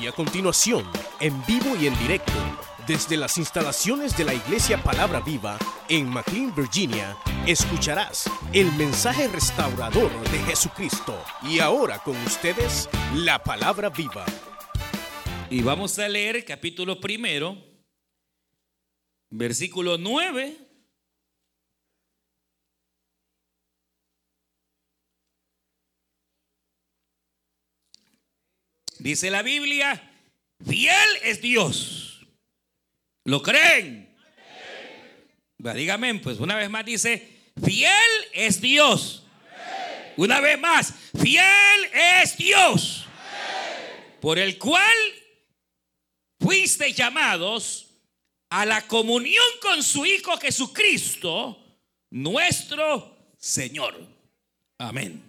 Y a continuación, en vivo y en directo, desde las instalaciones de la Iglesia Palabra Viva en McLean, Virginia, escucharás el mensaje restaurador de Jesucristo. Y ahora con ustedes, la Palabra Viva. Y vamos a leer capítulo primero, versículo 9. Dice la Biblia, fiel es Dios. ¿Lo creen? Dígame, pues una vez más dice, fiel es Dios. Una vez más, fiel es Dios. Por el cual fuiste llamados a la comunión con su Hijo Jesucristo, nuestro Señor. Amén.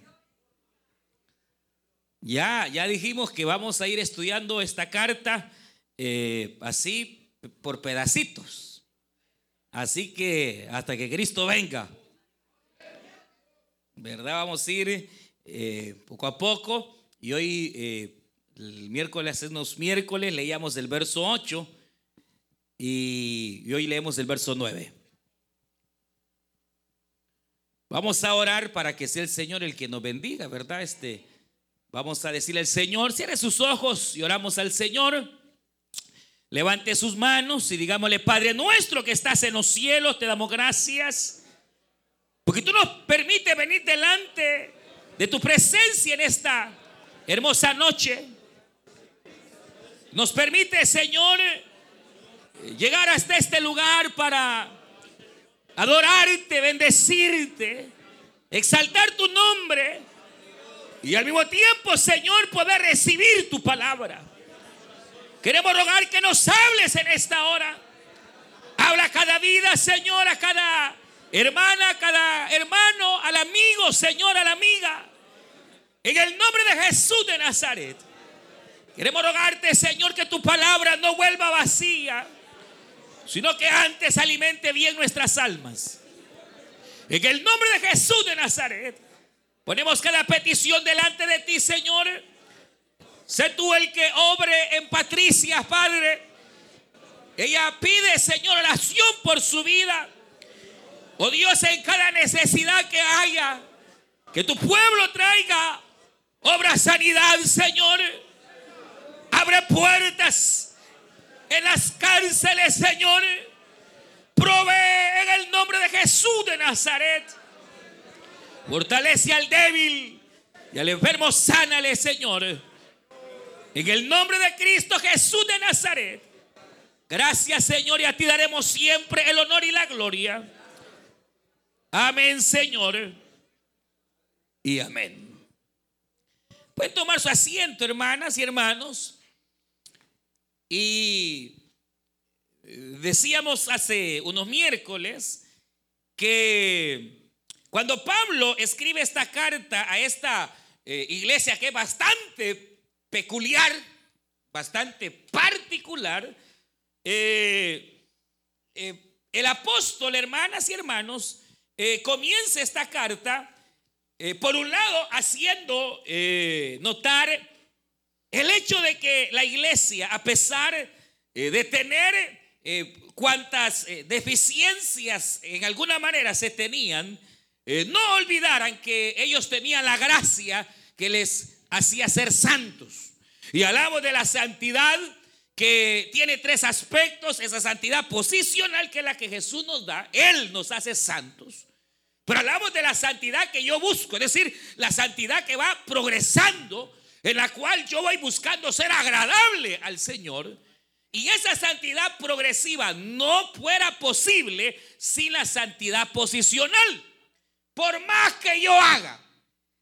Ya, ya dijimos que vamos a ir estudiando esta carta eh, así por pedacitos. Así que hasta que Cristo venga, ¿verdad? Vamos a ir eh, poco a poco. Y hoy, eh, el miércoles, unos miércoles, leíamos el verso 8 y, y hoy leemos el verso 9. Vamos a orar para que sea el Señor el que nos bendiga, ¿verdad? Este, vamos a decirle al Señor, cierre sus ojos y oramos al Señor. Levante sus manos y digámosle, Padre nuestro que estás en los cielos, te damos gracias. Porque tú nos permites venir delante de tu presencia en esta hermosa noche. Nos permite, Señor, llegar hasta este lugar para adorarte, bendecirte, exaltar tu nombre y al mismo tiempo, Señor, poder recibir tu palabra. Queremos rogar que nos hables en esta hora. Habla a cada vida, Señor, a cada hermana, a cada hermano, al amigo, Señor, a la amiga. En el nombre de Jesús de Nazaret. Queremos rogarte, Señor, que tu palabra no vuelva vacía, sino que antes alimente bien nuestras almas. En el nombre de Jesús de Nazaret. Ponemos cada petición delante de ti, Señor. Sé tú el que obre en Patricia, Padre. Ella pide, Señor, oración por su vida. Oh Dios, en cada necesidad que haya, que tu pueblo traiga obra sanidad, Señor. Abre puertas en las cárceles, Señor. Provee en el nombre de Jesús de Nazaret. Fortalece al débil y al enfermo, sánale, Señor. En el nombre de Cristo Jesús de Nazaret. Gracias, Señor, y a ti daremos siempre el honor y la gloria. Amén, Señor. Y amén. Pueden tomar su asiento, hermanas y hermanos. Y decíamos hace unos miércoles que cuando Pablo escribe esta carta a esta eh, iglesia que es bastante peculiar, bastante particular, eh, eh, el apóstol, hermanas y hermanos, comienza esta carta, por un lado, haciendo notar el hecho de que la iglesia, a pesar de tener cuantas deficiencias en alguna manera se tenían, eh, no olvidaran que ellos tenían la gracia que les hacía ser santos. Y hablamos de la santidad que tiene tres aspectos, esa santidad posicional que es la que Jesús nos da, Él nos hace santos. Pero hablamos de la santidad que yo busco, es decir, la santidad que va progresando, en la cual yo voy buscando ser agradable al Señor. Y esa santidad progresiva no fuera posible sin la santidad posicional. Por más que yo haga,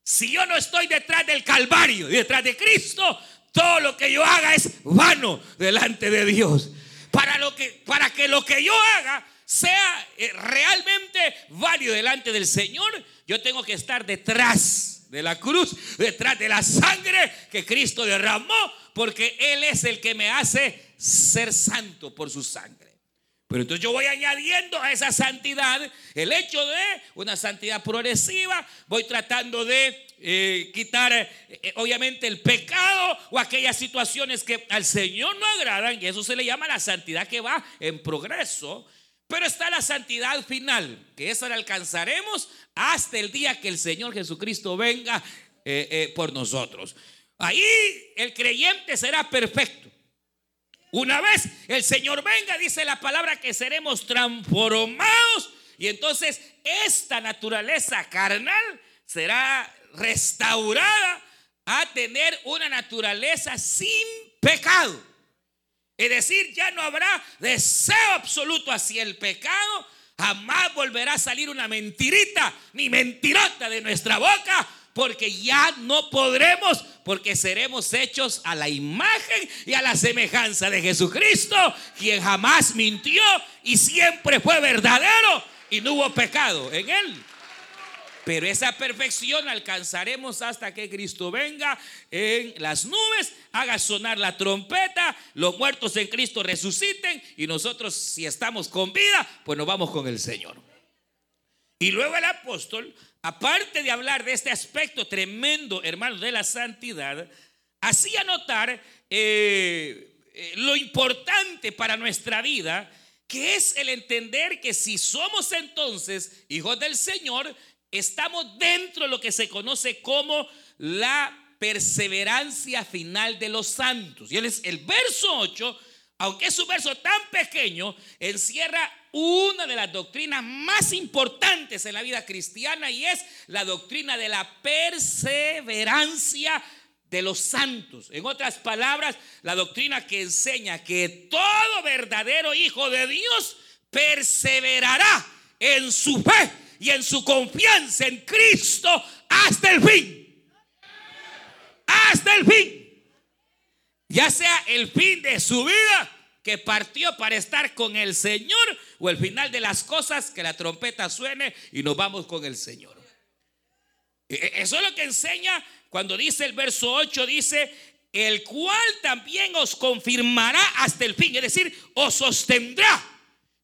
si yo no estoy detrás del Calvario y detrás de Cristo, todo lo que yo haga es vano delante de Dios. Para, lo que, para que lo que yo haga sea eh, realmente válido delante del Señor, yo tengo que estar detrás de la cruz, detrás de la sangre que Cristo derramó, porque Él es el que me hace ser santo por su sangre. Pero entonces yo voy añadiendo a esa santidad el hecho de una santidad progresiva, voy tratando de eh, quitar eh, obviamente el pecado o aquellas situaciones que al Señor no agradan y eso se le llama la santidad que va en progreso. Pero está la santidad final, que esa la alcanzaremos hasta el día que el Señor Jesucristo venga eh, por nosotros. Ahí el creyente será perfecto. Una vez el Señor venga, dice la palabra que seremos transformados y entonces esta naturaleza carnal será restaurada a tener una naturaleza sin pecado. Es decir, ya no habrá deseo absoluto hacia el pecado, jamás volverá a salir una mentirita ni mentirota de nuestra boca, porque ya no podremos, porque seremos hechos a la imagen y a la semejanza de Jesucristo, quien jamás mintió y siempre fue verdadero y no hubo pecado en él. Pero esa perfección alcanzaremos hasta que Cristo venga en las nubes, haga sonar la trompeta, los muertos en Cristo resuciten y nosotros si estamos con vida, pues nos vamos con el Señor. Y luego el apóstol aparte de hablar de este aspecto tremendo, hermanos, de la santidad, hacía notar eh, eh, lo importante para nuestra vida, que es el entender que si somos entonces hijos del Señor, estamos dentro de lo que se conoce como la perseverancia final de los santos. Y es el verso 8 aunque es un verso tan pequeño, encierra una de las doctrinas más importantes en la vida cristiana y es la doctrina de la perseverancia de los santos. En otras palabras, la doctrina que enseña que todo verdadero hijo de Dios perseverará en su fe y en su confianza en Cristo hasta el fin. Hasta el fin ya sea el fin de su vida que partió para estar con el Señor o el final de las cosas que la trompeta suene y nos vamos con el Señor. E, e, eso es lo que enseña cuando dice el verso 8, dice, el cual también os confirmará hasta el fin, es decir, os sostendrá.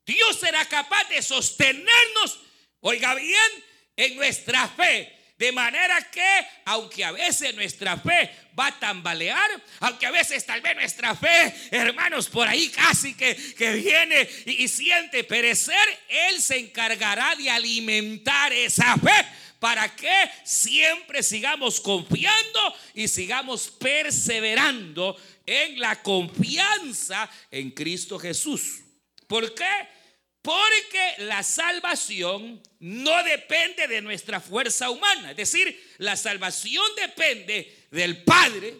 Dios será capaz de sostenernos, oiga bien, en nuestra fe de manera que, aunque a veces nuestra fe va a tambalear, aunque a veces tal vez nuestra fe, hermanos, por ahí casi que, que viene y, y siente perecer, Él se encargará de alimentar esa fe para que siempre sigamos confiando y sigamos perseverando en la confianza en Cristo Jesús. ¿Por qué? Porque la salvación no depende de nuestra fuerza humana. Es decir, la salvación depende del Padre,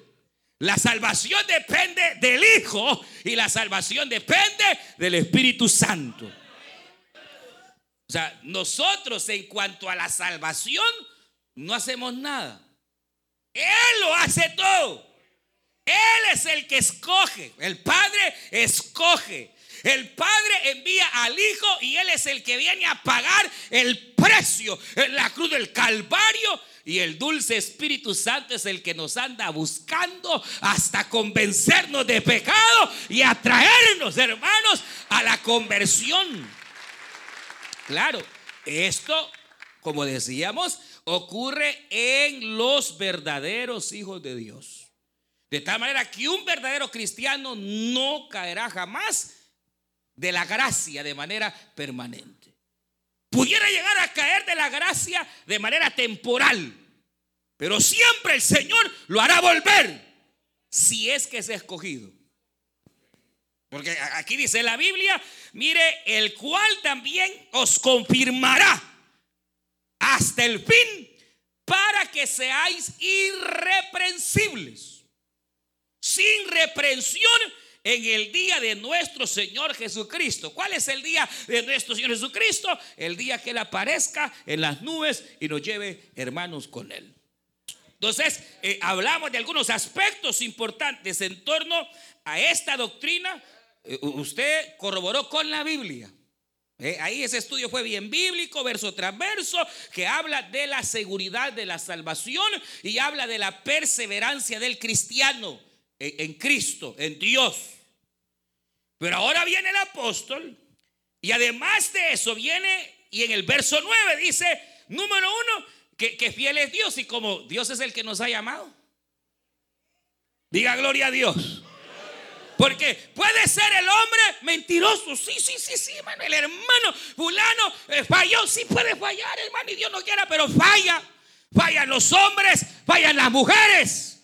la salvación depende del Hijo y la salvación depende del Espíritu Santo. O sea, nosotros en cuanto a la salvación no hacemos nada. Él lo hace todo. Él es el que escoge. El Padre escoge. El Padre envía al Hijo y Él es el que viene a pagar el precio en la cruz del Calvario. Y el dulce Espíritu Santo es el que nos anda buscando hasta convencernos de pecado y atraernos, hermanos, a la conversión. Claro, esto, como decíamos, ocurre en los verdaderos hijos de Dios. De tal manera que un verdadero cristiano no caerá jamás de la gracia de manera permanente. Pudiera llegar a caer de la gracia de manera temporal, pero siempre el Señor lo hará volver si es que es escogido. Porque aquí dice la Biblia, mire, el cual también os confirmará hasta el fin para que seáis irreprensibles, sin reprensión en el día de nuestro Señor Jesucristo. ¿Cuál es el día de nuestro Señor Jesucristo? El día que Él aparezca en las nubes y nos lleve hermanos con Él. Entonces, eh, hablamos de algunos aspectos importantes en torno a esta doctrina. Eh, usted corroboró con la Biblia. Eh, ahí ese estudio fue bien bíblico, verso tras verso, que habla de la seguridad de la salvación y habla de la perseverancia del cristiano en Cristo, en Dios. Pero ahora viene el apóstol Y además de eso viene y en el verso 9 dice, número uno, que, que fiel es Dios y como Dios es el que nos ha llamado. Diga gloria a Dios. Porque puede ser el hombre mentiroso. Sí, sí, sí, sí, hermano. El hermano fulano eh, falló. Sí puede fallar, hermano. Y Dios no quiera, pero falla. Fallan los hombres, fallan las mujeres.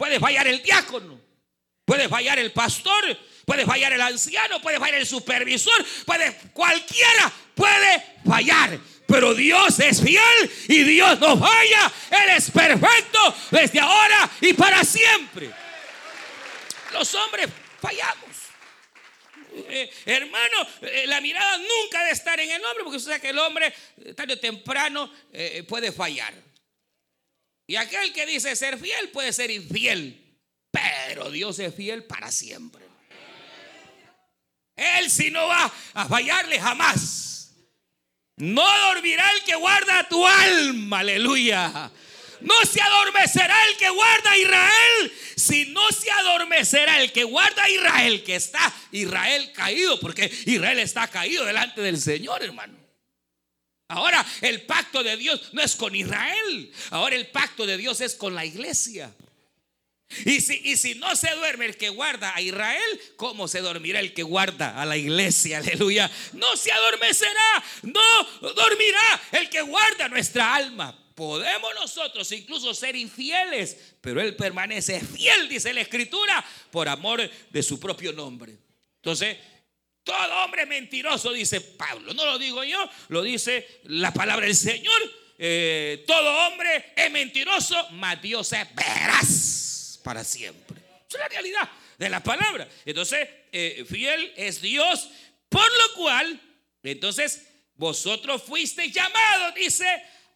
Puede fallar el diácono. Puede fallar el pastor. Puede fallar el anciano. Puede fallar el supervisor. Puede, cualquiera puede fallar. Pero Dios es fiel y Dios no falla. Él es perfecto desde ahora y para siempre. Los hombres fallamos. Eh, hermano, eh, la mirada nunca debe estar en el hombre, porque usted sabe que el hombre eh, tarde o temprano puede fallar. Y aquel que dice ser fiel puede ser infiel, pero Dios es fiel para siempre. Él si no va a fallarle jamás. No dormirá el que guarda tu alma, aleluya. No se adormecerá el que guarda a Israel, si no se adormecerá el que guarda a Israel, que está Israel caído, porque Israel está caído delante del Señor, hermano. Ahora el pacto de Dios no es con Israel, ahora el pacto de Dios es con la iglesia. Y si, y si, no se duerme el que guarda a Israel, ¿cómo se dormirá el que guarda a la iglesia? Aleluya. No se adormecerá, no dormirá el que guarda nuestra alma. Podemos nosotros incluso ser infieles, pero Él permanece fiel, dice la Escritura, por amor de su propio nombre. Entonces, todo hombre mentiroso, dice Pablo. No lo digo yo, lo dice la palabra del Señor. Eh, todo hombre es mentiroso, mas Dios es veraz para siempre. es la realidad de la palabra. Entonces, eh, fiel es Dios, por lo cual, entonces, vosotros fuisteis llamados, dice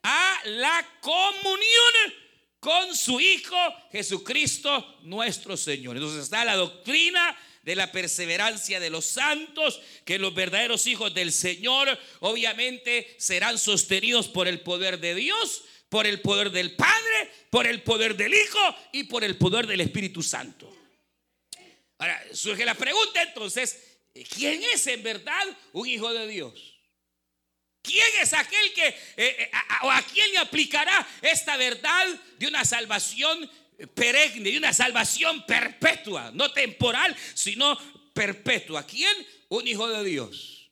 a la comunión con su Hijo Jesucristo nuestro Señor. Entonces está la doctrina de la perseverancia de los santos, que los verdaderos hijos del Señor obviamente serán sostenidos por el poder de Dios, por el poder del Padre, por el poder del Hijo y por el poder del Espíritu Santo. Ahora, surge la pregunta entonces, ¿quién es en verdad un hijo de Dios? ¿Quién es aquel que eh, eh, o a quién le aplicará esta verdad de una salvación perenne, de una salvación perpetua, no temporal, sino perpetua? ¿Quién? Un hijo de Dios.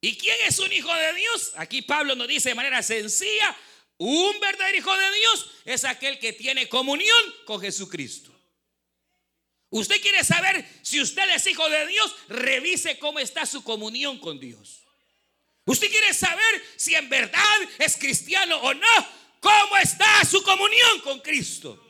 ¿Y quién es un hijo de Dios? Aquí Pablo nos dice de manera sencilla, un verdadero hijo de Dios es aquel que tiene comunión con Jesucristo. Usted quiere saber si usted es hijo de Dios, revise cómo está su comunión con Dios. Usted quiere saber si en verdad es cristiano o no. ¿Cómo está su comunión con Cristo?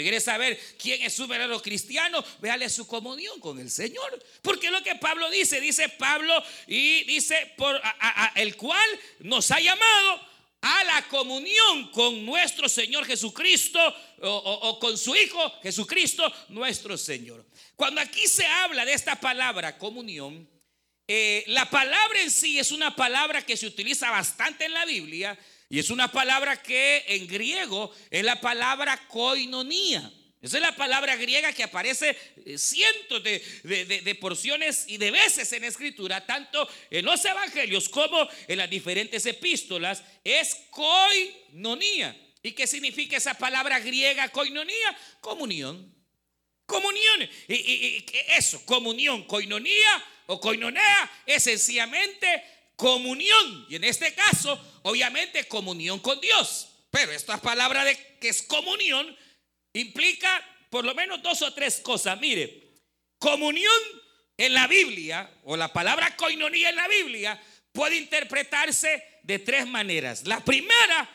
Usted quiere saber quién es su verdadero cristiano, véale su comunión con el Señor. Porque lo que Pablo dice, dice Pablo y dice por el cual nos ha llamado a la comunión con nuestro Señor Jesucristo o, con su Hijo Jesucristo nuestro Señor. Cuando aquí se habla de esta palabra comunión, eh, la palabra en sí es una palabra que se utiliza bastante en la Biblia y es una palabra que en griego es la palabra koinonía. Esa es la palabra griega que aparece eh, cientos de, porciones y de veces en escritura, tanto en los evangelios como en las diferentes epístolas, es koinonía. ¿Y qué significa esa palabra griega koinonía? Comunión. Comunión. Y, eso, comunión, koinonía o coinonea es sencillamente comunión. Y en este caso, obviamente, comunión con Dios. Pero esta palabra de que es comunión implica por lo menos dos o tres cosas. Mire, comunión en la Biblia, o la palabra coinonía en la Biblia, puede interpretarse de tres maneras. La primera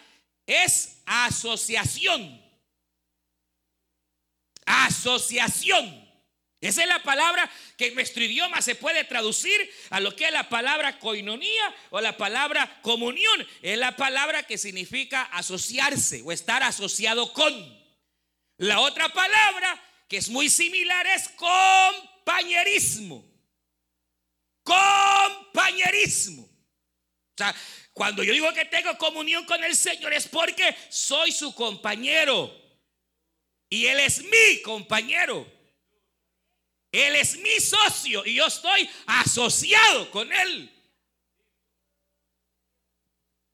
es asociación. Asociación. Esa es la palabra que en nuestro idioma se puede traducir a lo que es la palabra coinonía o la palabra comunión. Es la palabra que significa asociarse o estar asociado con. La otra palabra que es muy similar es compañerismo. Compañerismo. O sea, cuando yo digo que tengo comunión con el Señor es porque soy su compañero. Y Él es mi compañero. Él es mi socio y yo estoy asociado con Él.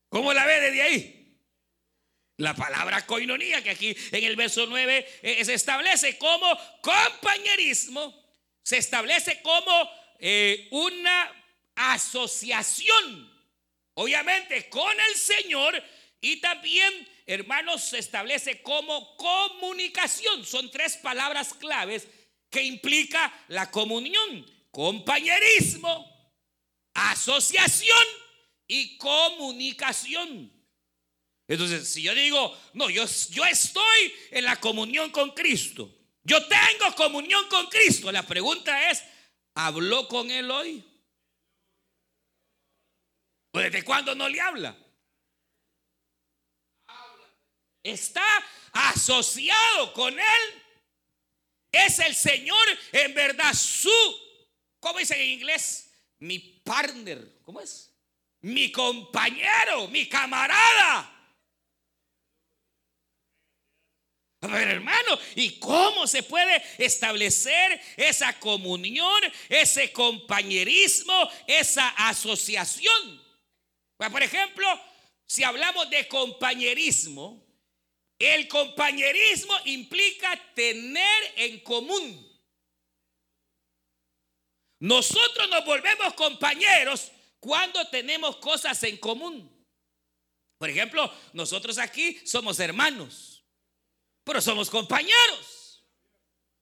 ¿Cómo la ve desde ahí? La palabra coinonía, que aquí en el verso 9 eh, se establece como compañerismo, se establece como eh, una asociación, obviamente con el Señor y también, hermanos, se establece como comunicación. Son tres palabras claves que implica la comunión, compañerismo, asociación y comunicación. Entonces, si yo digo, no, yo, yo estoy en la comunión con Cristo, yo tengo comunión con Cristo, la pregunta es, ¿habló con Él hoy? ¿O desde cuándo no le habla? Está asociado con Él. Es el Señor en verdad su, ¿cómo dice en inglés? Mi partner, ¿cómo es? mi compañero, mi camarada. Ver, hermano, ¿y cómo se puede establecer esa comunión, ese compañerismo, esa asociación? Pues, por ejemplo, si hablamos de compañerismo, el compañerismo implica tener en común. Nosotros nos volvemos compañeros cuando tenemos cosas en común. Por ejemplo, nosotros aquí somos hermanos, pero somos compañeros.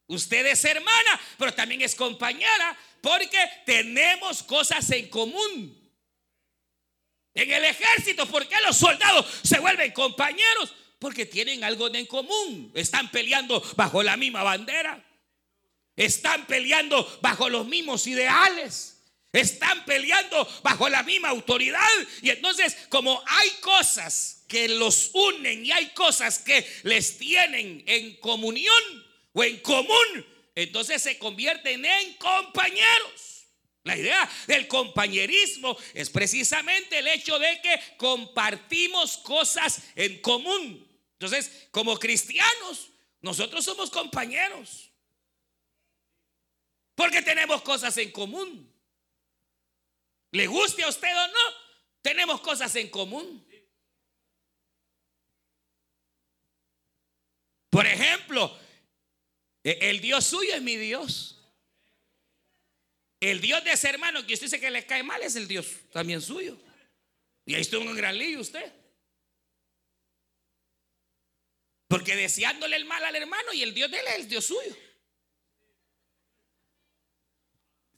Usted es hermana, pero también es compañera, porque tenemos cosas en común. En el ejército, ¿por qué los soldados se vuelven compañeros? Porque tienen algo en común. Están peleando bajo la misma bandera. Están peleando bajo los mismos ideales. Están peleando bajo la misma autoridad. Y entonces, como hay cosas que los unen y hay cosas que les tienen en comunión o en común, entonces se convierten en compañeros. La idea del compañerismo es precisamente el hecho de que compartimos cosas en común. Entonces, como cristianos, nosotros somos compañeros. Porque tenemos cosas en común. Le guste a usted o no, tenemos cosas en común. Por ejemplo, e-, el Dios suyo es mi Dios. El Dios de ese hermano que usted dice que le cae mal es el Dios también suyo. Y ahí estuvo un gran lío usted. Porque deseándole el mal al hermano y el Dios de él es el Dios suyo.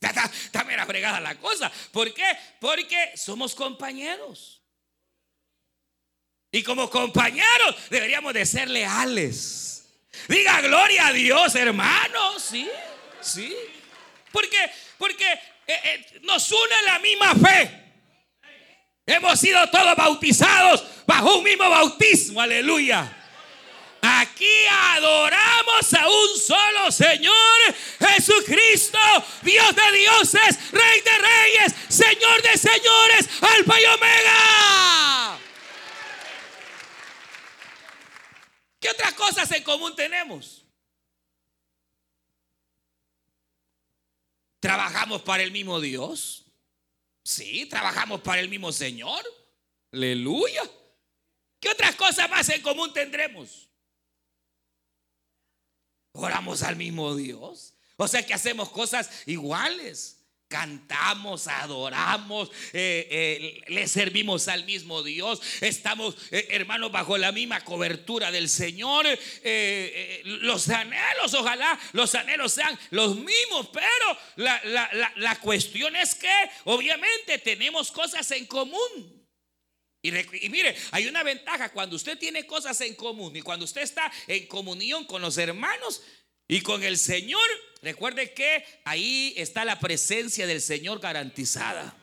Está, mera fregada la cosa. ¿Por qué? Porque somos compañeros. Y como compañeros deberíamos de ser leales. Diga gloria a Dios, hermanos. Sí, sí. Porque, porque eh, eh, nos une la misma fe. Hemos sido todos bautizados bajo un mismo bautismo. Aleluya. Aquí adoramos a un solo Señor, Jesucristo, Dios de dioses, Rey de reyes, Señor de señores, Alfa y Omega. ¿Qué otras cosas en común tenemos? ¿Trabajamos para el mismo Dios? Sí, trabajamos para el mismo Señor. Aleluya. ¿Qué otras cosas más en común tendremos? Oramos al mismo Dios. O sea que hacemos cosas iguales. Cantamos, adoramos, eh, eh, le servimos al mismo Dios. Estamos, eh, hermanos, bajo la misma cobertura del Señor. los anhelos, ojalá los anhelos sean los mismos, pero la, la cuestión es que obviamente tenemos cosas en común. Y, mire, hay una ventaja cuando usted tiene cosas en común y cuando usted está en comunión con los hermanos y con el Señor, recuerde que ahí está la presencia del Señor garantizada.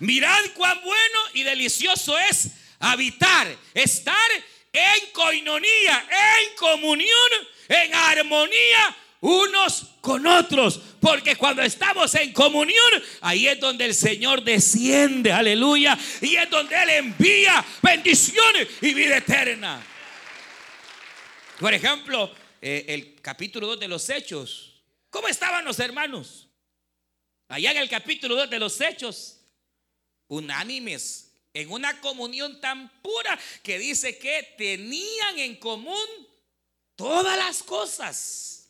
Mirad cuán bueno y delicioso es habitar, estar en coinonía, en comunión, en armonía unos con otros. Porque cuando estamos en comunión, ahí es donde el Señor desciende, aleluya. Y es donde Él envía bendiciones y vida eterna. Por ejemplo, eh, el capítulo 2 de los Hechos. ¿Cómo estaban hermanos, hermanos. Allá en el capítulo 2 de los Hechos, unánimes, en una comunión tan pura que dice que tenían en común todas las cosas.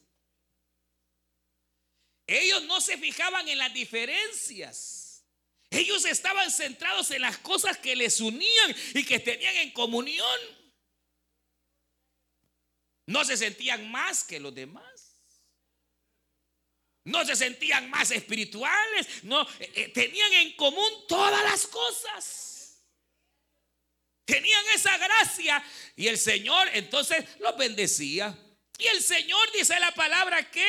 Ellos no se fijaban en las diferencias. Ellos estaban centrados en las cosas que les unían y que tenían en comunión. No se sentían más que los demás. No se sentían más espirituales. No, eh, eh, tenían en común todas las cosas. Tenían esa gracia y el Señor entonces los bendecía. Y el Señor dice la palabra que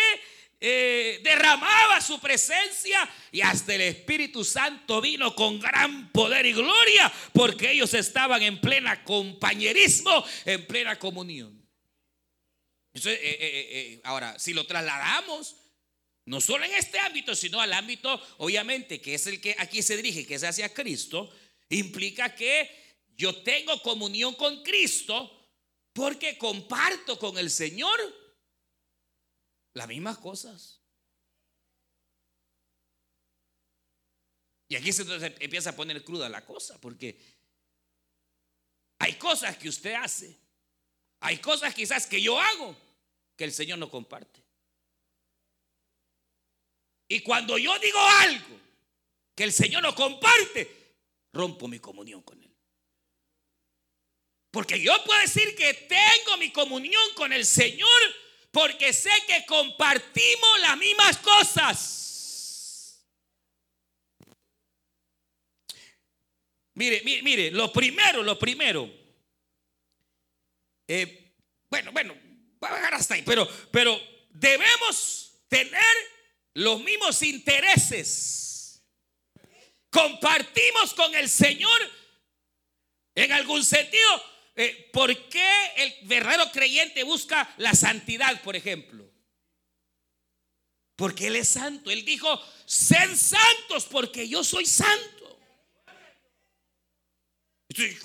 eh, derramaba su presencia y hasta el Espíritu Santo vino con gran poder y gloria porque ellos estaban en plena compañerismo, en plena comunión. ahora, si lo trasladamos no solo en este ámbito, sino al ámbito, obviamente, que es el que aquí se dirige, que es hacia Cristo, implica que yo tengo comunión con Cristo porque comparto con el Señor las mismas cosas. Y aquí se empieza a poner cruda la cosa, porque hay cosas que usted hace, hay cosas quizás que yo hago que el Señor no comparte. Y cuando yo digo algo que el Señor no comparte, rompo mi comunión con Él. Porque yo puedo decir que tengo mi comunión con el Señor porque sé que compartimos las mismas cosas. Mire, mire, mire, lo primero, lo primero. Eh, bueno, bueno, voy a dejar hasta ahí, pero, pero debemos tener los mismos intereses. Compartimos con el Señor en algún sentido. Eh, ¿Por qué el verdadero creyente busca la santidad, por ejemplo? Porque Él es santo. Él dijo, sed santos porque yo soy santo.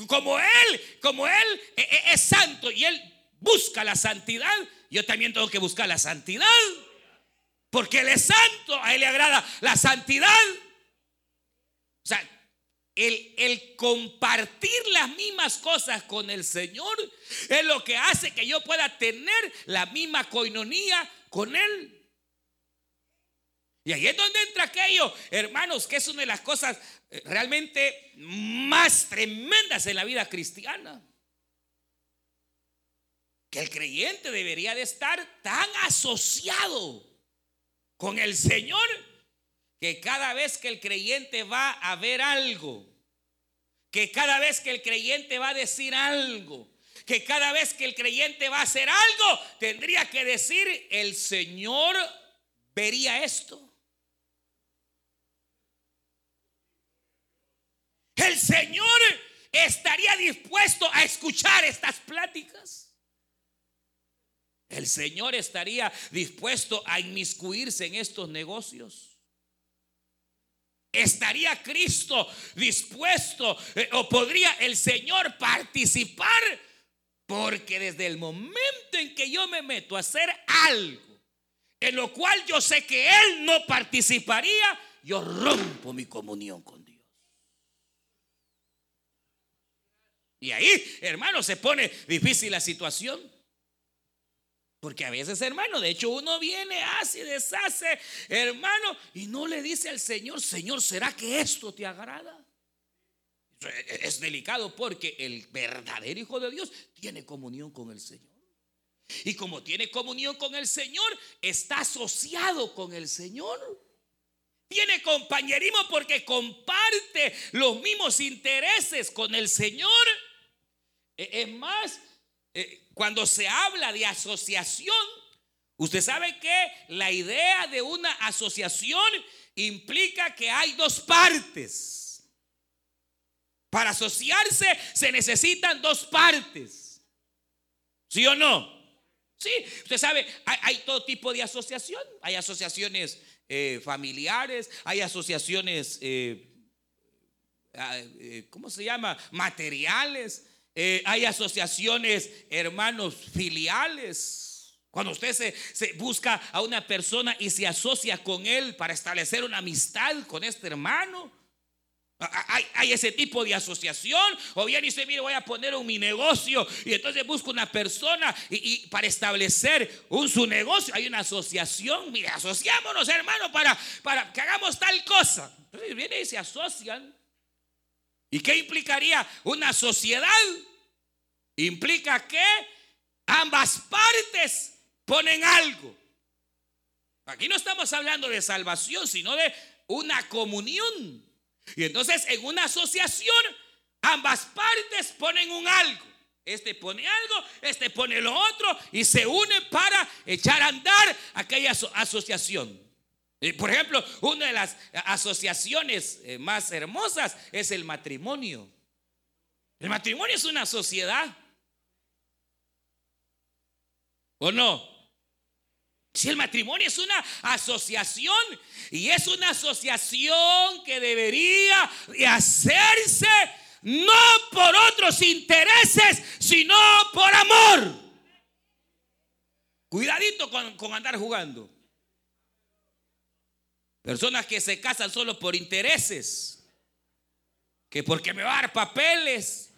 Como Él, como Él eh, eh, es santo y Él busca la santidad, yo también tengo que buscar la santidad. Porque Él es santo, a Él le agrada la santidad. O sea, el, compartir las mismas cosas con el Señor es lo que hace que yo pueda tener la misma coinonía con Él. Y ahí es donde entra aquello, hermanos, que es una de las cosas eh, realmente más tremendas en la vida cristiana. Que el creyente debería de estar tan asociado con el Señor que cada vez que el creyente va a ver algo, que cada vez que el creyente va a decir algo, que cada vez que el creyente va a hacer algo, tendría que decir, el Señor vería esto. El Señor estaría dispuesto a escuchar estas pláticas el Señor estaría dispuesto a inmiscuirse en estos negocios. ¿Estaría Cristo dispuesto eh, o podría el Señor participar? Porque desde el momento en que yo me meto a hacer algo en lo cual yo sé que Él no participaría, yo rompo mi comunión con Dios. Y ahí, hermano, se pone difícil la situación. Porque a veces, hermano, de hecho uno viene, hace, deshace, hermano, y no le dice al Señor, Señor, ¿será que esto te agrada? Es delicado porque el verdadero Hijo de Dios tiene comunión con el Señor. Y como tiene comunión con el Señor, está asociado con el Señor. Tiene compañerismo porque comparte los mismos intereses con el Señor. E, es más, eh, cuando se habla de asociación, usted sabe que la idea de una asociación implica que hay dos partes. Para asociarse se necesitan dos partes. ¿Sí o no? Sí, usted sabe, hay, todo tipo de asociación. Hay asociaciones eh, familiares, hay asociaciones, eh, ah, ¿cómo se llama? Materiales. Eh, hay asociaciones, hermanos, filiales. Cuando usted se, busca a una persona y se asocia con él para establecer una amistad con este hermano. Hay, ese tipo de asociación. O bien dice, mire, voy a poner un mi negocio. Y entonces busco una persona y, para establecer un su negocio. Hay una asociación. Mire, asociámonos, hermano, para, para que hagamos tal cosa. Entonces vienen y se asocian. ¿Y qué implicaría una sociedad? Implica que ambas partes ponen algo. Aquí no estamos hablando de salvación, sino de una comunión. Y entonces en una asociación ambas partes ponen un algo. Este pone algo, este pone lo otro y se une para echar a andar aquella asociación. Por ejemplo, una de las asociaciones eh, más hermosas es el matrimonio. El matrimonio es una sociedad. ¿O no? Si el matrimonio es una asociación y es una asociación que debería de hacerse no por otros intereses, sino por amor. Cuidadito con, con andar jugando. Personas que se casan solo por intereses. Que porque me va a dar papeles.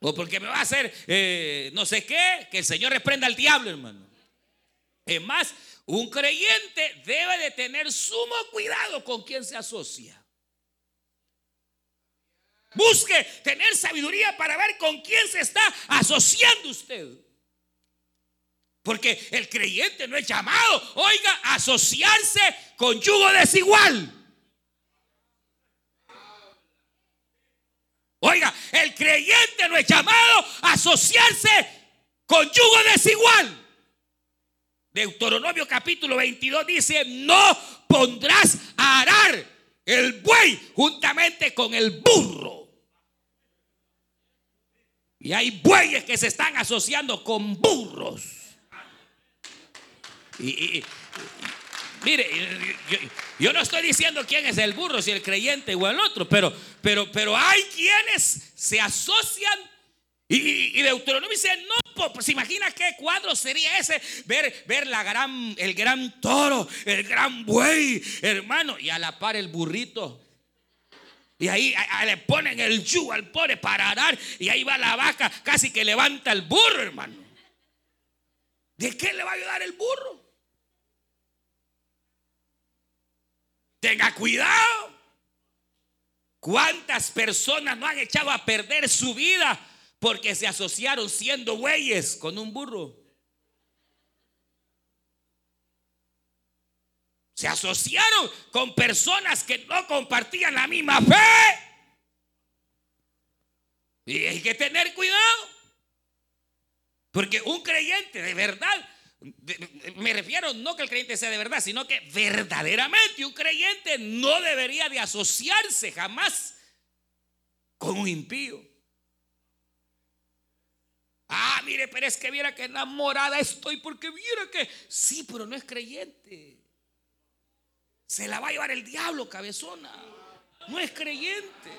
O porque me va a hacer eh, no sé qué. Que el Señor reprenda al diablo, hermano. Es más, un creyente debe de tener sumo cuidado con quien se asocia. Busque tener sabiduría para ver con quién se está asociando usted. Porque el creyente no es llamado, oiga, a asociarse con yugo desigual. Oiga, el creyente no es llamado a asociarse con yugo desigual. Deuteronomio capítulo 22 dice, no pondrás a arar el buey juntamente con el burro. Y hay bueyes que se están asociando con burros. Y, mire, yo, no estoy diciendo quién es el burro, si el creyente o el otro, pero, pero, pero hay quienes se asocian y, Deuteronomio dice, no, pues imagina qué cuadro sería ese, ver, ver la gran, el gran toro, el gran buey, hermano, y a la par el burrito. Y ahí le ponen el yugo al pobre para arar, y ahí va la vaca, casi que levanta el burro, hermano. ¿De qué le va a ayudar el burro? Tenga cuidado. ¿Cuántas personas no han echado a perder su vida porque se asociaron siendo bueyes con un burro? Se asociaron con personas que no compartían la misma fe. Y hay que tener cuidado. Porque un creyente de verdad me refiero no que el creyente sea de verdad, sino que verdaderamente un creyente no debería de asociarse jamás con un impío. Ah, mire, pero es que viera que enamorada estoy porque viera que sí, pero no es creyente. Se la va a llevar el diablo, cabezona. No es creyente.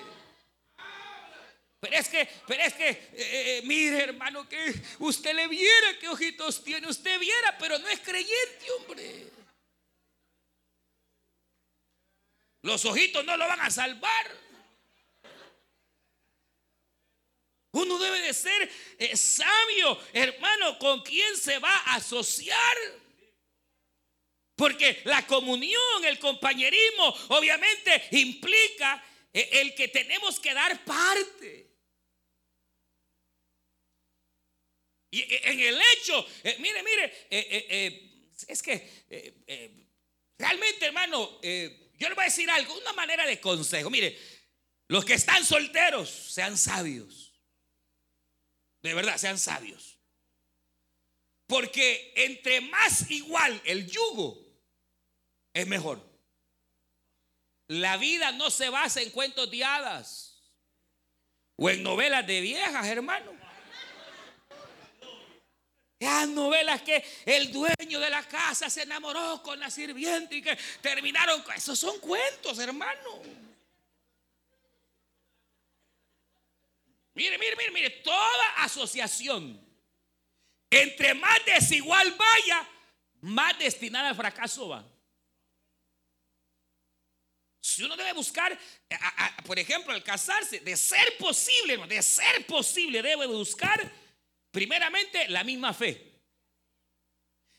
Pero es que, pero es que, eh, eh, eh, mire hermano, que usted le viera qué ojitos tiene, usted viera, pero no es creyente, hombre. Los ojitos no lo van a salvar. Uno debe de ser sabio, hermano, con quién se va a asociar. Porque la comunión, el compañerismo, obviamente implica el que tenemos que dar parte. Y eh, en el hecho, eh, mire, mire, eh, es que realmente, hermano, yo le voy a decir algo, una manera de consejo. Mire, los que están solteros, sean sabios. De verdad, sean sabios. Porque entre más igual el yugo, es mejor. La vida no se basa en cuentos de hadas o en novelas de viejas, hermano. Las novelas que el dueño de la casa se enamoró con la sirviente y que terminaron. Esos son cuentos, hermano. Mire, mire, mire, mire, toda asociación entre más desigual vaya, más destinada al fracaso va. Si uno debe buscar, por ejemplo, al casarse, de ser posible, de ser posible, debe buscar primeramente la misma fe.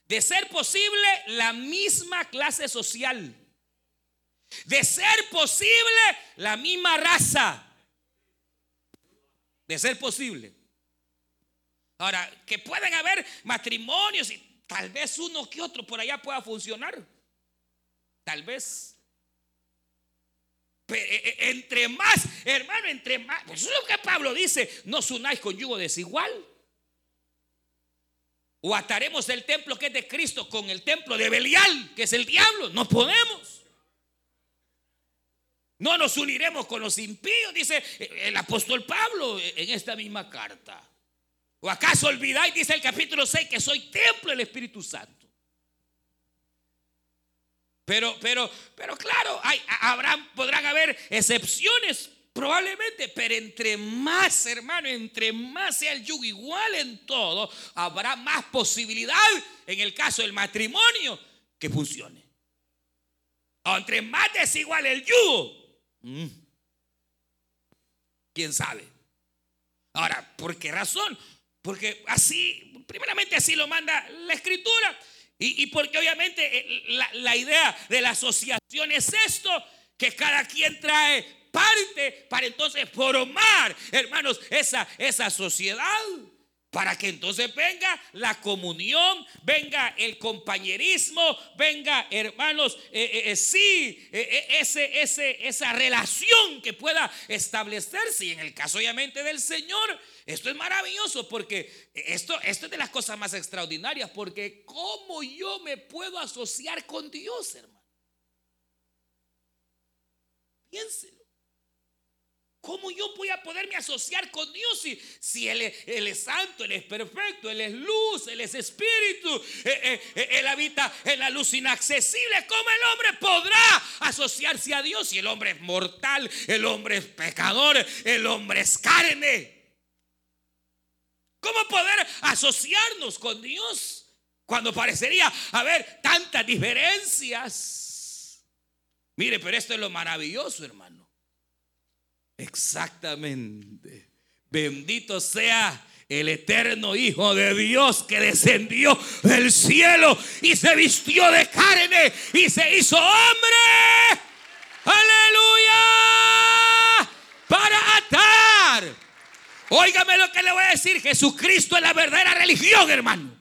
De ser posible, la misma clase social. De ser posible, la misma raza. De ser posible. Ahora, que pueden haber matrimonios y tal vez uno que otro por allá pueda funcionar. Tal vez. Pero, eh, eh, entre más, hermano, entre más. Pues eso es lo que Pablo dice. No unáis con yugo desigual. O ataremos el templo que es de Cristo con el templo de Belial, que es el diablo. No podemos. No nos uniremos con los impíos, dice el apóstol Pablo en esta misma carta. ¿O acaso olvidáis, dice el capítulo 6, que soy templo del Espíritu Santo? Pero, pero, pero claro, podrán haber excepciones, probablemente, pero entre más, hermano, entre más sea el yugo igual en todo, habrá más posibilidad en el caso del matrimonio que funcione. O entre más desigual el yugo, mm, quién sabe. Ahora, ¿por qué razón? Porque así, primeramente así lo manda la escritura. Y, porque obviamente eh, la, idea de la asociación es esto, que cada quien trae parte para entonces formar, hermanos, esa, esa sociedad. Para que entonces venga la comunión, venga el compañerismo, venga, hermanos, eh, eh, sí, ese, ese, esa relación que pueda establecerse. Y en el caso obviamente del Señor, esto es maravilloso porque esto, esto es de las cosas más extraordinarias, porque ¿cómo yo me puedo asociar con Dios, hermano? Piénselo. ¿Cómo yo voy a poderme asociar con Dios si, él, es santo, Él es perfecto, Él es luz, Él es espíritu, eh, eh, eh, Él habita en la luz inaccesible? ¿Cómo el hombre podrá asociarse a Dios si el hombre es mortal, el hombre es pecador, el hombre es carne? ¿Cómo poder asociarnos con Dios cuando parecería haber tantas diferencias? Mire, pero esto es lo maravilloso, hermano. Exactamente. Bendito sea el eterno Hijo de Dios que descendió del cielo y se vistió de carne y se hizo hombre. Aleluya. Para atar Óigame lo que le voy a decir. Jesucristo es la verdadera religión, hermano.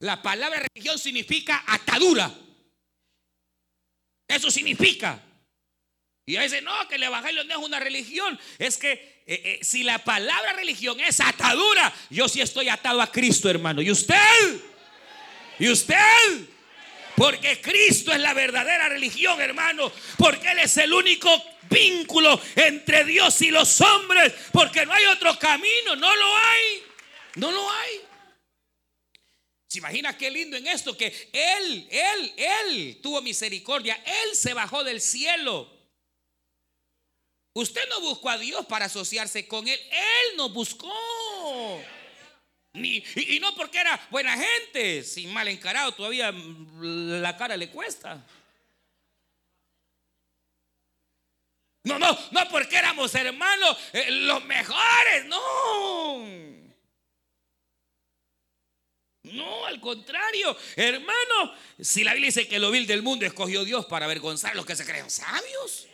La palabra religión significa atadura. Eso significa. Y a veces no, que el evangelio no es una religión. Es que eh, eh, si la palabra religión es atadura, yo sí estoy atado a Cristo, hermano. ¿Y usted? ¿Y usted? Porque Cristo es la verdadera religión, hermano. Porque Él es el único vínculo entre Dios y los hombres. Porque no hay otro camino. No lo hay. No lo hay. ¿Se imagina qué lindo en esto? Que Él, Él, Él tuvo misericordia. Él se bajó del cielo. Usted no buscó a Dios para asociarse con Él. Él nos buscó y, no porque era buena gente, sin mal encarado, todavía la cara le cuesta. No, no, no porque éramos hermanos eh, los mejores, no. No, al contrario, hermano, si la Biblia dice que lo vil del mundo escogió Dios para avergonzar a los que se creen sabios,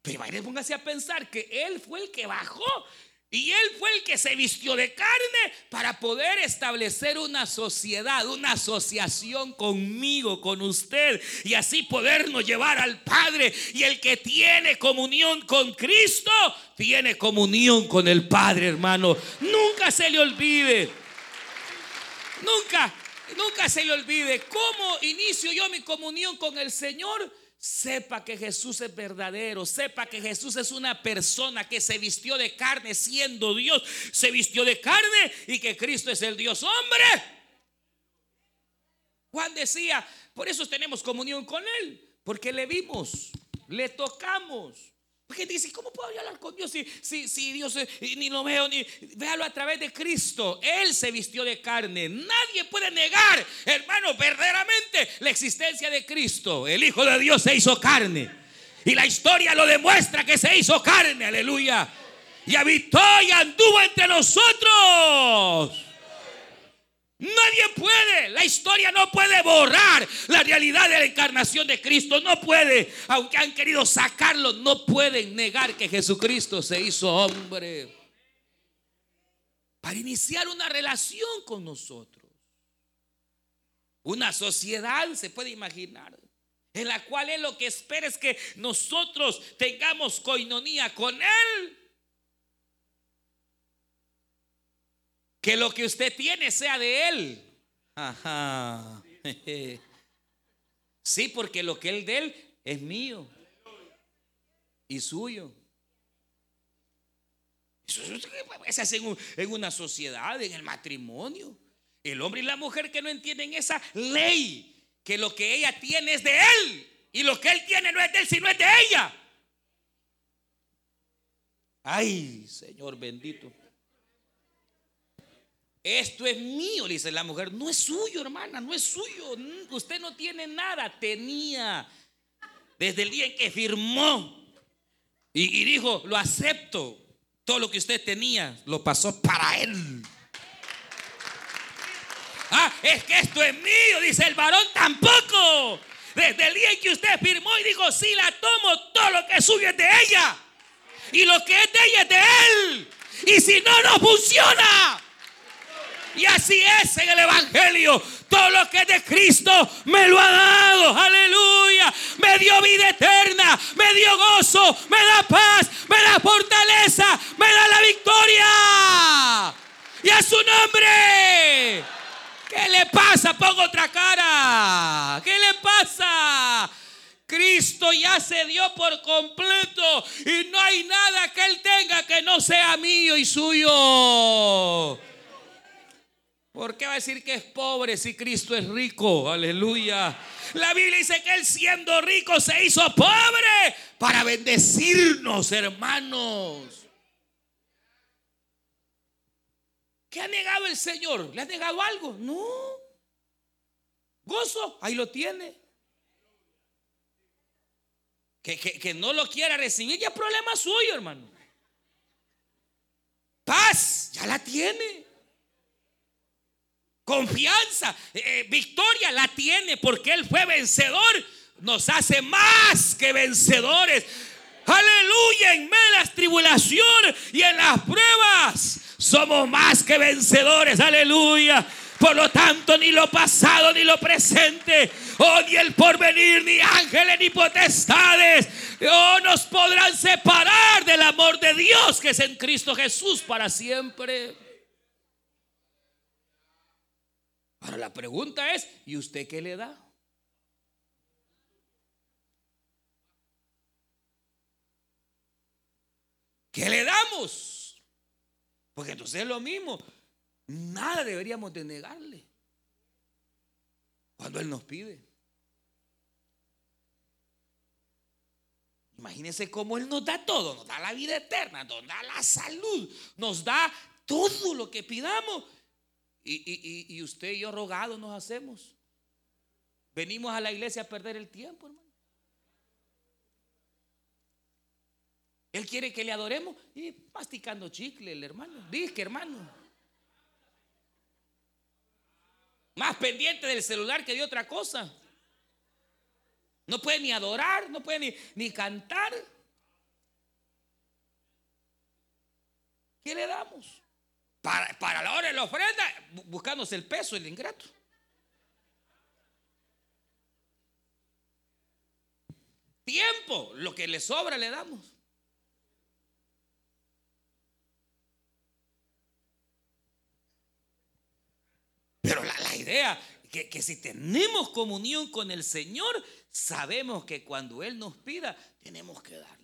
pero vaya, póngase a pensar que Él fue el que bajó y él fue el que se vistió de carne para poder establecer una sociedad, una asociación conmigo, con usted, y así podernos llevar al Padre. Y el que tiene comunión con Cristo, tiene comunión con el Padre, hermano. Nunca se le olvide. Nunca, nunca se le olvide cómo inicio yo mi comunión con el Señor Sepa que Jesús es verdadero, sepa que Jesús es una persona que se vistió de carne siendo Dios, se vistió de carne y que Cristo es el Dios hombre. Juan decía, por eso tenemos comunión con Él, porque le vimos, le tocamos. Porque dice, ¿cómo puedo hablar con Dios si, si, si Dios eh, ni lo veo? Ni, véalo a través de Cristo. Él se vistió de carne. Nadie puede negar, hermano, verdaderamente la existencia de Cristo. El Hijo de Dios se hizo carne. Y la historia lo demuestra que se hizo carne. Aleluya. Y habitó y anduvo entre nosotros. Nadie puede, la historia no puede borrar la realidad de la encarnación de Cristo. No puede, aunque han querido sacarlo, no pueden negar que Jesucristo se hizo hombre para iniciar una relación con nosotros. Una sociedad, se puede imaginar, en la cual Él lo que espera es que nosotros tengamos coinonía con Él. Que lo que usted tiene sea de Él. Ajá. Sí, porque lo que Él de Él es mío y suyo. Eso se hace en una sociedad, en el matrimonio. El hombre y la mujer que no entienden esa ley, que lo que ella tiene es de Él y lo que Él tiene no es de Él, sino es de ella. Ay, Señor bendito. Esto es mío, dice la mujer. No es suyo, hermana, no es suyo. Usted no tiene nada. Tenía desde el día en que firmó y, dijo, lo acepto. Todo lo que usted tenía lo pasó para él. Ah, es que esto es mío, dice el varón, tampoco. Desde el día en que usted firmó y dijo, sí, la tomo, todo lo que es suyo es de ella. Y lo que es de ella es de él. Y si no, no funciona. Y así es en el Evangelio. Todo lo que es de Cristo me lo ha dado. Aleluya. Me dio vida eterna. Me dio gozo. Me da paz. Me da fortaleza. Me da la victoria. Y a su nombre. ¿Qué le pasa? Pongo otra cara. ¿Qué le pasa? Cristo ya se dio por completo y no hay nada que Él tenga que no sea mío y suyo. ¿Por qué va a decir que es pobre si Cristo es rico? Aleluya. La Biblia dice que Él siendo rico se hizo pobre para bendecirnos, hermanos. ¿Qué ha negado el Señor? ¿Le ha negado algo? No. Gozo, ahí lo tiene. Que, que no lo quiera recibir, ya es problema suyo, hermano. Paz, ya la tiene. Confianza, eh, eh, victoria la tiene porque Él fue vencedor. Nos hace más que vencedores. Aleluya, en medio de las tribulaciones y en las pruebas somos más que vencedores. Aleluya. Por lo tanto, ni lo pasado ni lo presente, oh, ni el porvenir, ni ángeles, ni potestades, oh, nos podrán separar del amor de Dios que es en Cristo Jesús para siempre. Ahora la pregunta es, ¿y usted qué le da? ¿Qué le damos? Porque entonces es lo mismo. Nada deberíamos de negarle cuando Él nos pide. Imagínense cómo Él nos da todo, nos da la vida eterna, nos da la salud, nos da todo lo que pidamos. Y, usted y yo rogados nos hacemos. Venimos a la iglesia a perder el tiempo, hermano. Él quiere que le adoremos y masticando chicle, el hermano. Dice hermano. Más pendiente del celular que de otra cosa. No puede ni adorar, no puede ni, ni cantar. ¿Qué le damos? Para, la hora de la ofrenda, buscándose el peso, el ingrato. Tiempo, lo que le sobra le damos. Pero la, la idea, que, que, si tenemos comunión con el Señor, sabemos que cuando Él nos pida, tenemos que dar.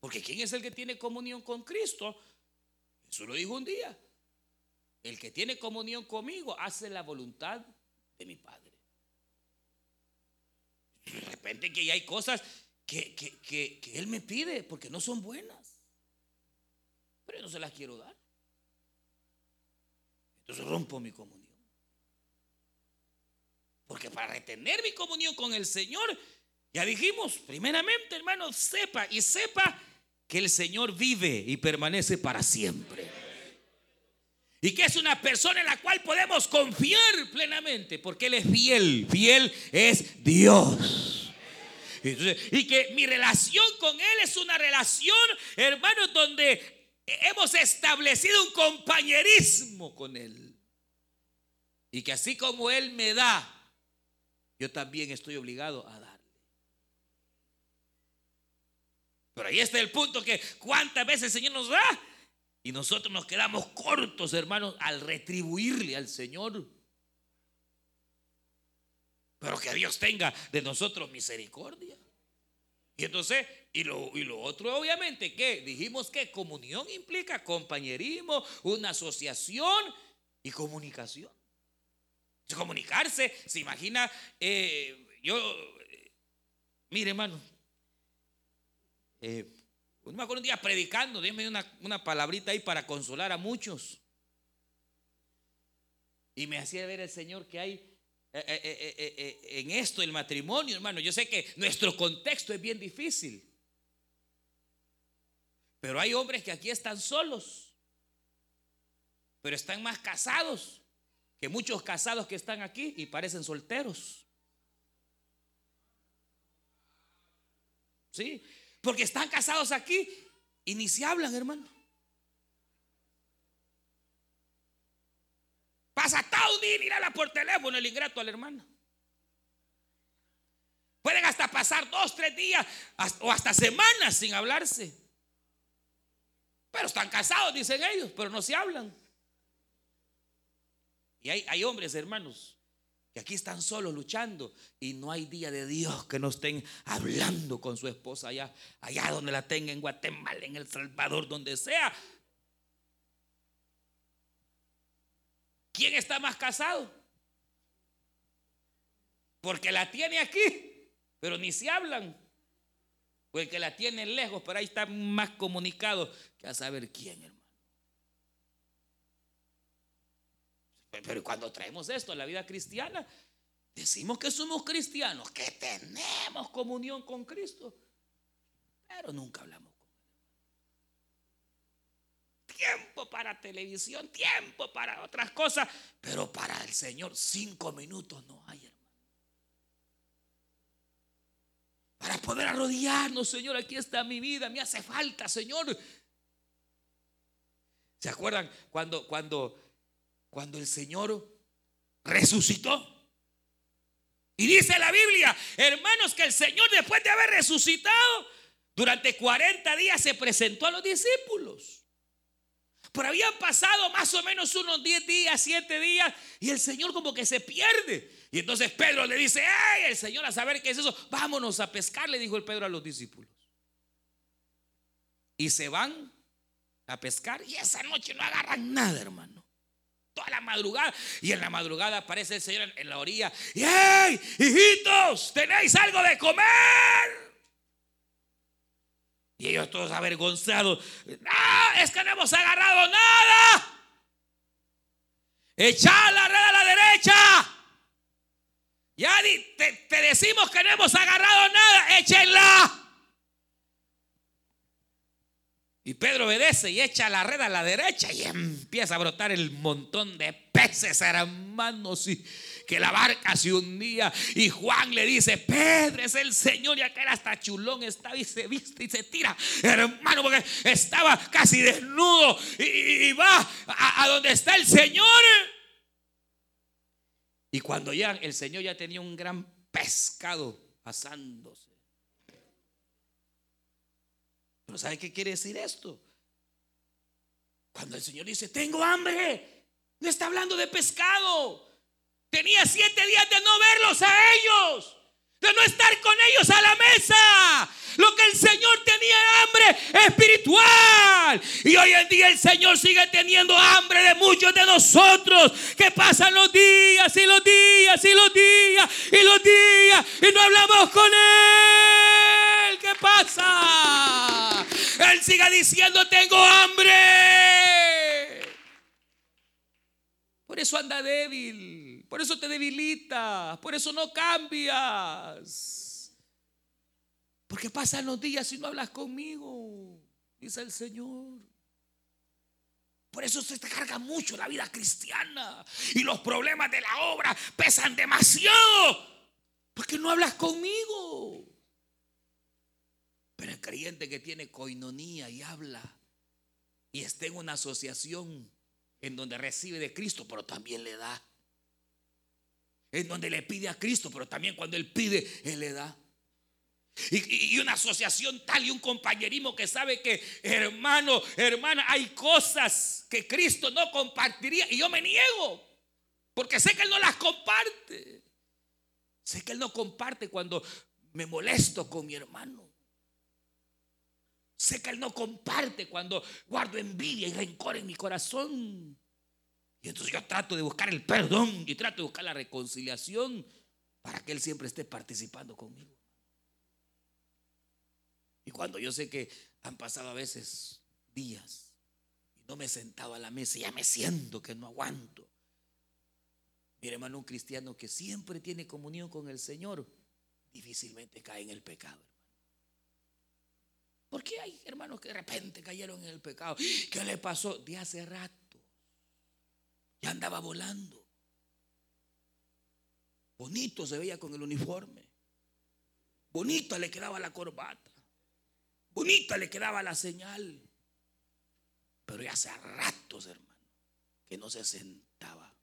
Porque ¿quién es el que tiene comunión con Cristo? Eso lo dijo un día. El que tiene comunión conmigo hace la voluntad de mi Padre. De repente que ya hay cosas que, que, que, que Él me pide porque no son buenas. Pero yo no se las quiero dar. Entonces rompo mi comunión. Porque para retener mi comunión con el Señor, ya dijimos, primeramente, hermano, sepa y sepa que el Señor vive y permanece para siempre. Y que es una persona en la cual podemos confiar plenamente, porque Él es fiel. Fiel es Dios. Y que mi relación con Él es una relación, hermano, donde hemos establecido un compañerismo con Él. Y que así como Él me da, yo también estoy obligado a darle. Pero ahí está el punto que cuántas veces el Señor nos da y nosotros nos quedamos cortos, hermanos, al retribuirle al Señor. Pero que Dios tenga de nosotros misericordia. Y entonces, y lo, y lo otro obviamente, que dijimos que comunión implica compañerismo, una asociación y comunicación. Comunicarse, se imagina, eh, yo, eh, mire hermano, eh, me acuerdo un día predicando, déjeme una, una palabrita ahí para consolar a muchos. Y me hacía ver el Señor que hay eh, eh, en esto, el matrimonio, hermano. Yo sé que nuestro contexto es bien difícil. Pero hay hombres que aquí están solos, pero están más casados que muchos casados que están aquí y parecen solteros. ¿Sí? Porque están casados aquí y ni se hablan, hermano. Pasa día y mirarla por teléfono el ingrato a la hermana. Pueden hasta pasar dos, tres días o hasta semanas sin hablarse. Pero están casados, dicen ellos, pero no se hablan. Y hay hombres, hermanos, aquí están solos luchando y no hay día de Dios que no estén hablando con su esposa allá, allá donde la tenga, en Guatemala, en El Salvador, donde sea. ¿Quién está más casado? Porque la tiene aquí, pero ni se hablan. O el que la tiene lejos, pero ahí está más comunicado que a saber quién, hermano. Pero cuando traemos esto a la vida cristiana, decimos que somos cristianos, que tenemos comunión con Cristo, pero nunca hablamos con Él. Tiempo para televisión, tiempo para otras cosas, pero para el Señor cinco minutos no hay, hermano. Para poder arrodillarnos, Señor, aquí está mi vida, me hace falta, Señor. ¿Se acuerdan cuando, cuando cuando el Señor resucitó. Y dice la Biblia, hermanos, que el Señor después de haber resucitado, durante 40 días se presentó a los discípulos. Pero habían pasado más o menos unos 10 días, 7 días, y el Señor como que se pierde. Y entonces Pedro le dice, ay, el Señor a saber qué es eso, vámonos a pescar, le dijo el Pedro a los discípulos. Y se van a pescar y esa noche no agarran nada, hermano madrugada. Y en la madrugada aparece el Señor en la orilla. Y ¡hey, hijitos! ¿Tenéis algo de comer? Y ellos todos avergonzados. ¡No! Es que no hemos agarrado nada. Echad la red a la derecha. Ya te, te decimos que no hemos agarrado nada. Échenla. Y Pedro obedece y echa la red a la derecha y empieza a brotar el montón de peces, hermanos, y que la barca se hundía. Y Juan le dice, Pedro es el Señor, y aquel hasta chulón estaba y se viste y se tira, hermano, porque estaba casi desnudo y, va a, a donde está el Señor. Y cuando ya el Señor ya tenía un gran pescado asándose. Pero ¿sabe qué quiere decir esto? Cuando el Señor dice, tengo hambre, no está hablando de pescado. Tenía siete días de no verlos a ellos, de no estar con ellos a la mesa. Lo que el Señor tenía hambre espiritual. Y hoy en día el Señor sigue teniendo hambre de muchos de nosotros. Que pasan los días y los días y los días y los días. Y no hablamos con Él, ¿qué pasa? Él siga diciendo, tengo hambre. Por eso anda débil, por eso te debilita, por eso no cambias. Porque pasan los días y no hablas conmigo, dice el Señor. Por eso se te carga mucho la vida cristiana. Y los problemas de la obra pesan demasiado. Porque no hablas conmigo. Pero el creyente que tiene coinonía y habla y está en una asociación en donde recibe de Cristo, pero también le da. En donde le pide a Cristo, pero también cuando Él pide, Él le da. Y, una asociación tal y un compañerismo que sabe que, hermano, hermana, hay cosas que Cristo no compartiría y yo me niego, porque sé que Él no las comparte. Sé que Él no comparte cuando me molesto con mi hermano. Sé que Él no comparte cuando guardo envidia y rencor en mi corazón. Y entonces yo trato de buscar el perdón y trato de buscar la reconciliación para que Él siempre esté participando conmigo. Y cuando yo sé que han pasado a veces días y no me he sentado a la mesa, ya me siento que no aguanto. Mire, hermano, un cristiano que siempre tiene comunión con el Señor, difícilmente cae en el pecado. ¿Por qué hay hermanos que de repente cayeron en el pecado? ¿Qué le pasó? De hace rato. Ya andaba volando. Bonito se veía con el uniforme. Bonito le quedaba la corbata. Bonita le quedaba la señal. Pero ya hace ratos, hermano, que no se sentaba.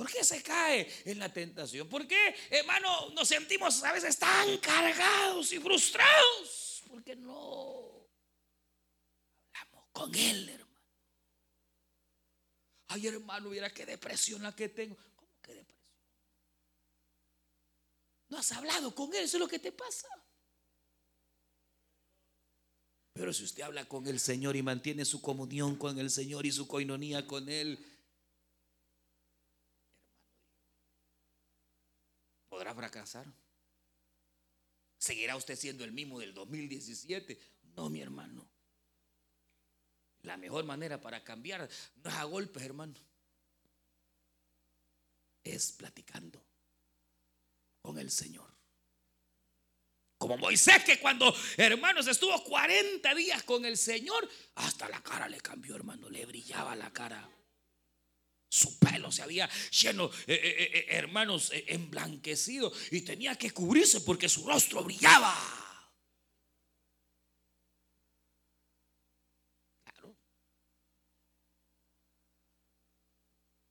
¿Por qué se cae en la tentación? ¿Por qué, hermano, nos sentimos a veces tan cargados y frustrados? Porque no hablamos con Él, hermano. Ay, hermano, mira qué depresión la que tengo. No has hablado con Él, eso es lo que te pasa. Pero si usted habla con el Señor y mantiene su comunión con el Señor y su coinonía con Él, ¿podrá fracasar? ¿Seguirá usted siendo el mismo del 2017? No, mi hermano. La mejor manera para cambiar no es a golpes, hermano. Es platicando con el Señor. Como Moisés que cuando, hermanos, estuvo 40 días con el Señor, hasta la cara le cambió, hermano, le brillaba la cara. Su pelo se había lleno, eh, eh, eh, hermanos, emblanquecido y tenía que cubrirse porque su rostro brillaba. Claro.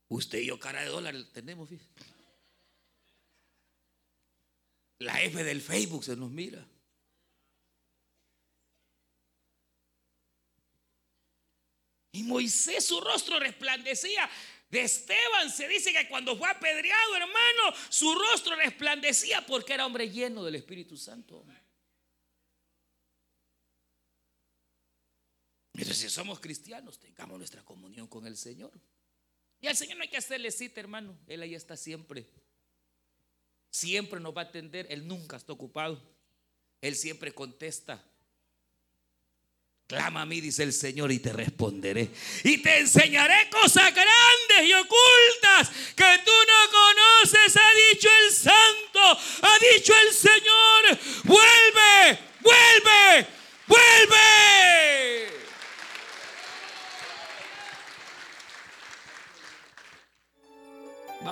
Usted y yo cara de dólar tenemos. La F del Facebook se nos mira. Y Moisés su rostro resplandecía. De Esteban se dice que cuando fue apedreado, hermano, su rostro resplandecía porque era hombre lleno del Espíritu Santo. Entonces, si somos cristianos, tengamos nuestra comunión con el Señor. Y al Señor no hay que hacerle cita, hermano. Él ahí está siempre siempre nos va a atender. Él nunca está ocupado. Él siempre contesta. Clama a mí, dice el Señor, y te responderé. Y te enseñaré cosas grandes y ocultas que tú no conoces, ha dicho el Santo, ha dicho el Señor. Vuelve, vuelve.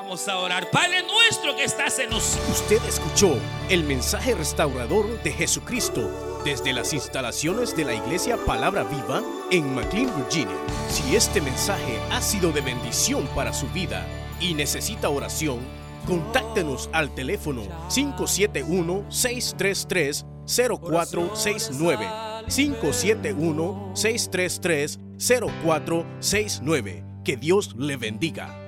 Vamos a orar. Padre nuestro que estás en los Usted escuchó el mensaje restaurador de Jesucristo desde las instalaciones de la iglesia Palabra Viva en McLean, Virginia. Si este mensaje ha sido de bendición para su vida y necesita oración, contáctenos al teléfono 571-633-0469. 571-633-0469. Que Dios le bendiga.